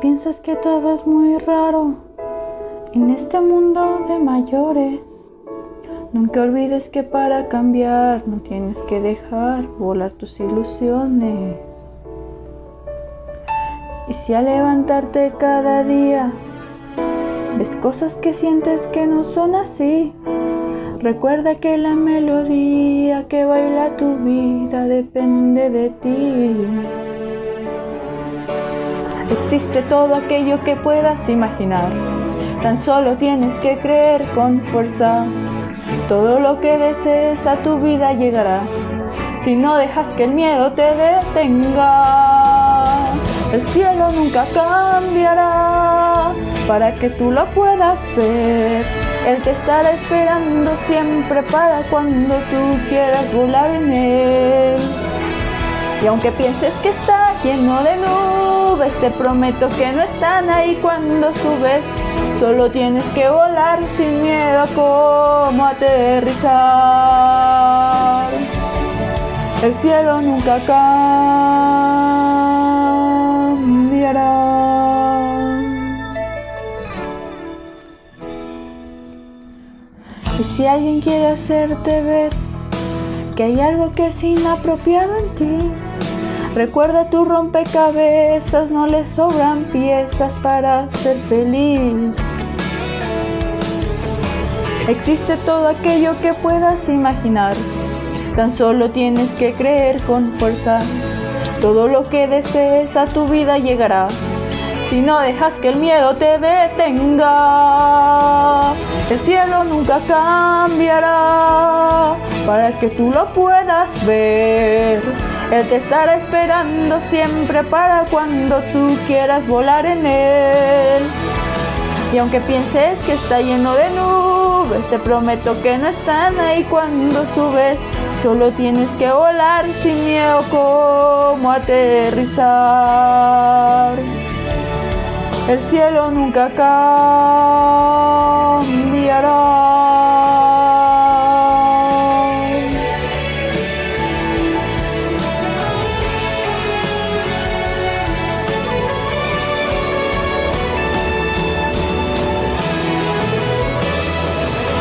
piensas que todo es muy raro en este mundo de mayores, nunca olvides que para cambiar no tienes que dejar volar tus ilusiones. Y si al levantarte cada día ves cosas que sientes que no son así, recuerda que la melodía que baila tu vida depende de ti. Existe todo aquello que puedas imaginar. Tan solo tienes que creer con fuerza. Todo lo que desees a tu vida llegará. Si no dejas que el miedo te detenga, el cielo nunca cambiará para que tú lo puedas ver. Él te estará esperando siempre para cuando tú quieras volar en él. Y aunque pienses que está lleno de te prometo que no están ahí cuando subes. Solo tienes que volar sin miedo a cómo aterrizar. El cielo nunca cambiará. Y si alguien quiere hacerte ver que hay algo que es inapropiado en ti, Recuerda tu rompecabezas, no le sobran piezas para ser feliz. Existe todo aquello que puedas imaginar, tan solo tienes que creer con fuerza. Todo lo que desees a tu vida llegará, si no dejas que el miedo te detenga. El cielo nunca cambiará para que tú lo puedas ver. Él te estará esperando siempre para cuando tú quieras volar en él. Y aunque pienses que está lleno de nubes, te prometo que no están ahí cuando subes. Solo tienes que volar sin miedo como aterrizar. El cielo nunca cambiará.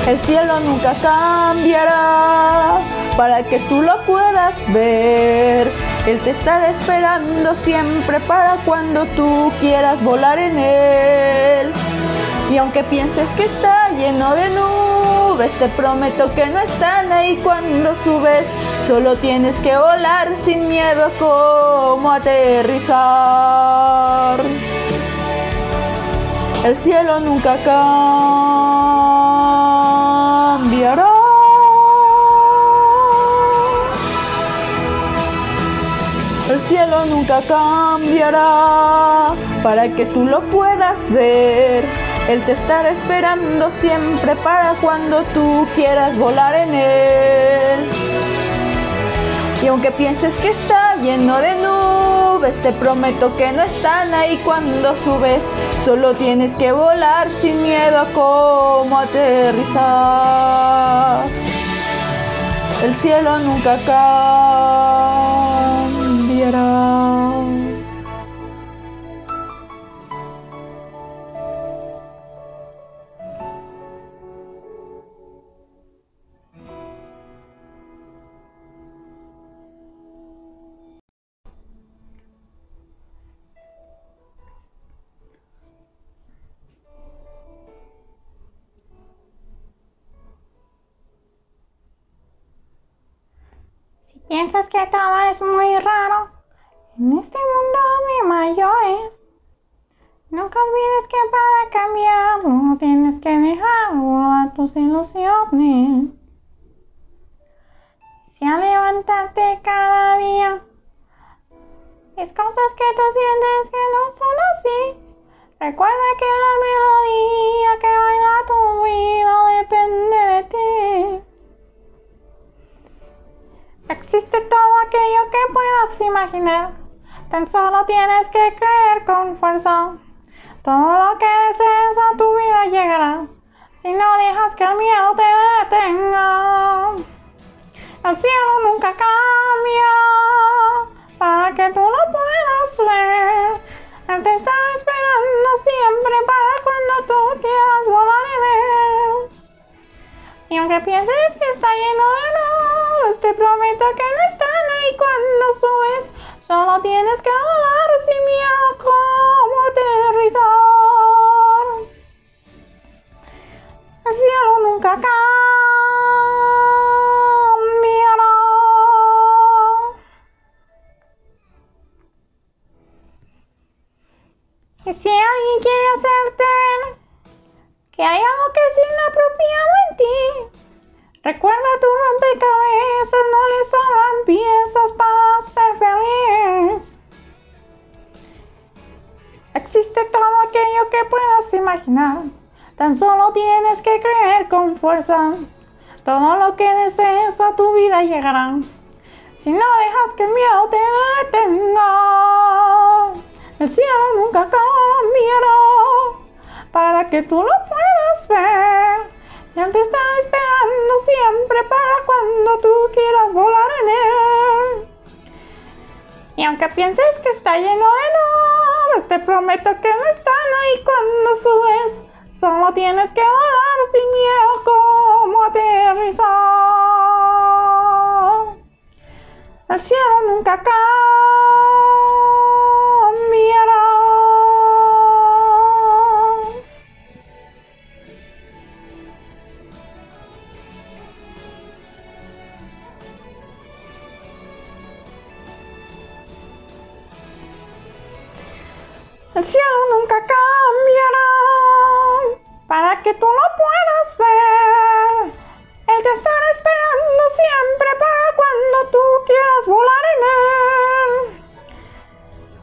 El cielo nunca cambiará para que tú lo puedas ver. Él te estará esperando siempre para cuando tú quieras volar en él. Y aunque pienses que está lleno de nubes, te prometo que no están ahí cuando subes. Solo tienes que volar sin miedo como aterrizar. El cielo nunca cambiará. Nunca cambiará para que tú lo puedas ver. Él te estará esperando siempre para cuando tú quieras volar en él. Y aunque pienses que está lleno de nubes, te prometo que no están ahí cuando subes. Solo tienes que volar sin miedo a cómo aterrizar. El cielo nunca cambiará. Piensas que todo es muy raro en este mundo de mayores. Nunca olvides que para cambiar no tienes que dejar volar tus ilusiones. Si al levantarte cada día es cosas que tú sientes que Solo tienes que creer con fuerza. Todo lo que desees a tu vida llegará. Si no dejas que el miedo te detenga. El cielo nunca cambia para que tú lo puedas ver. Él te está esperando siempre para cuando tú quieras volar en él. Y aunque pienses que está lleno de luz, te prometo que no están ahí cuando subes Solo tienes que volar sin miedo como aterrizar. El cielo nunca cambiará. Fuerza. Todo lo que desees a tu vida llegará, si no dejas que el miedo te detenga. El cielo nunca cambiará para que tú lo puedas ver. Ya te está esperando siempre para cuando tú quieras volar en él. Y aunque pienses que está lleno de nubes, te prometo que no están ahí cuando subes. Solo tienes que volar sin miedo como aterrizar. El cielo nunca cambiará. El cielo nunca cambiará para que tú lo puedas ver. Te estará esperando siempre para cuando tú quieras volar en él.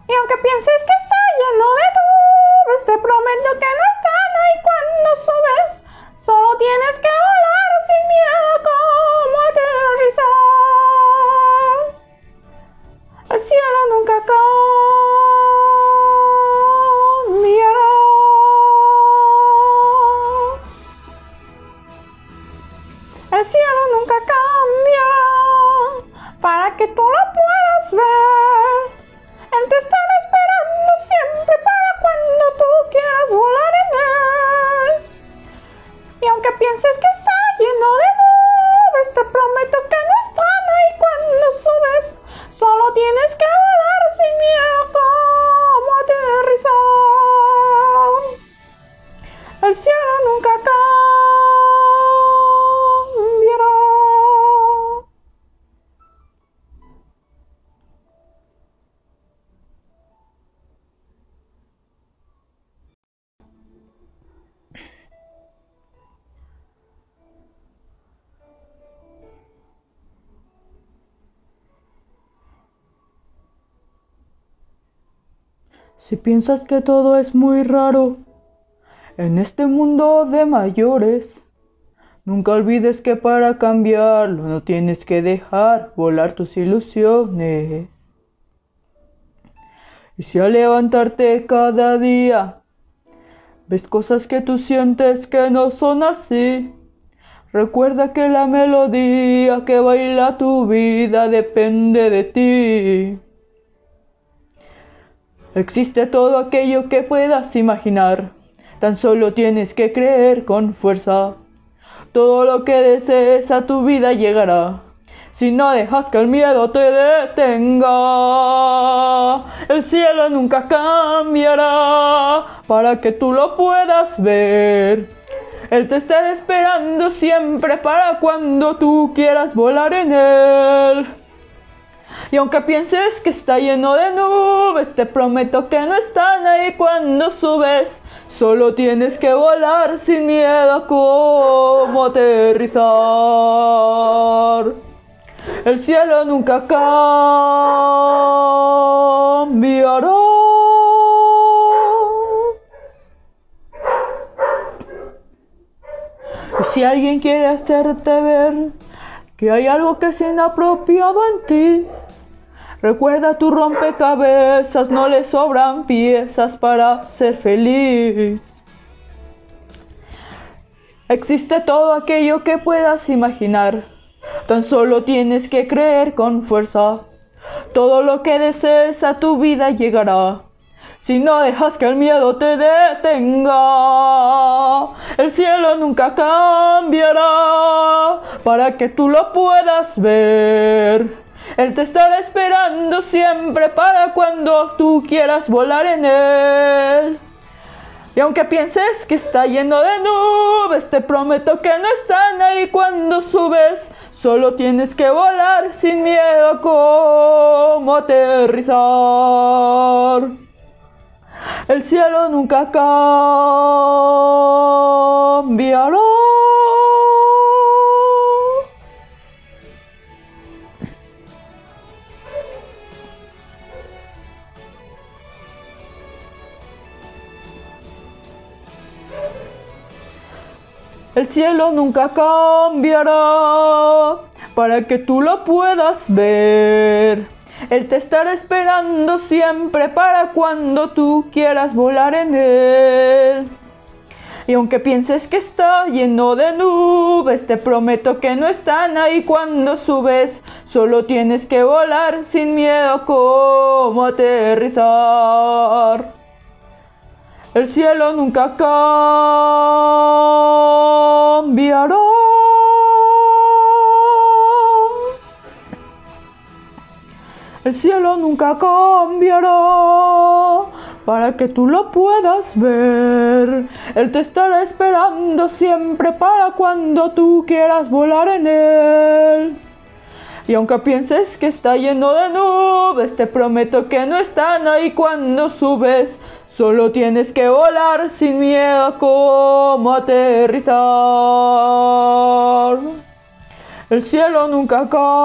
Y aunque pienses que está lleno de nubes, te prometo que no están ahí cuando subes. Solo tienes que Si piensas que todo es muy raro en este mundo de mayores, nunca olvides que para cambiarlo no tienes que dejar volar tus ilusiones. Y si al levantarte cada día ves cosas que tú sientes que no son así, recuerda que la melodía que baila tu vida depende de ti. Existe todo aquello que puedas imaginar, tan solo tienes que creer con fuerza. Todo lo que desees a tu vida llegará, si no dejas que el miedo te detenga. El cielo nunca cambiará para que tú lo puedas ver. Él te estará esperando siempre para cuando tú quieras volar en él. Y aunque pienses que está lleno de nubes, te prometo que no están ahí cuando subes. Solo tienes que volar sin miedo como aterrizar. El cielo nunca cambiará. Y si alguien quiere hacerte ver que hay algo que es inapropiado en ti, recuerda tu rompecabezas, no le sobran piezas para ser feliz. Existe todo aquello que puedas imaginar, tan solo tienes que creer con fuerza. Todo lo que desees a tu vida llegará. Si no dejas que el miedo te detenga, El cielo nunca cambiará para que tú lo puedas ver. Él te estará esperando siempre para cuando tú quieras volar en él. Y aunque pienses que está lleno de nubes, te prometo que no están ahí cuando subes. Solo tienes que volar sin miedo como aterrizar. El cielo nunca cambiará. El cielo nunca cambiará para que tú lo puedas ver. Él te estará esperando siempre para cuando tú quieras volar en él. Y aunque pienses que está lleno de nubes, te prometo que no están ahí cuando subes. Solo tienes que volar sin miedo como aterrizar. El cielo nunca cambiará. El cielo nunca cambiará para que tú lo puedas ver. Él te estará esperando siempre para cuando tú quieras volar en él. Y aunque pienses que está lleno de nubes, te prometo que no están ahí cuando subes. Solo tienes que volar sin miedo como aterrizar. El cielo nunca cambiará.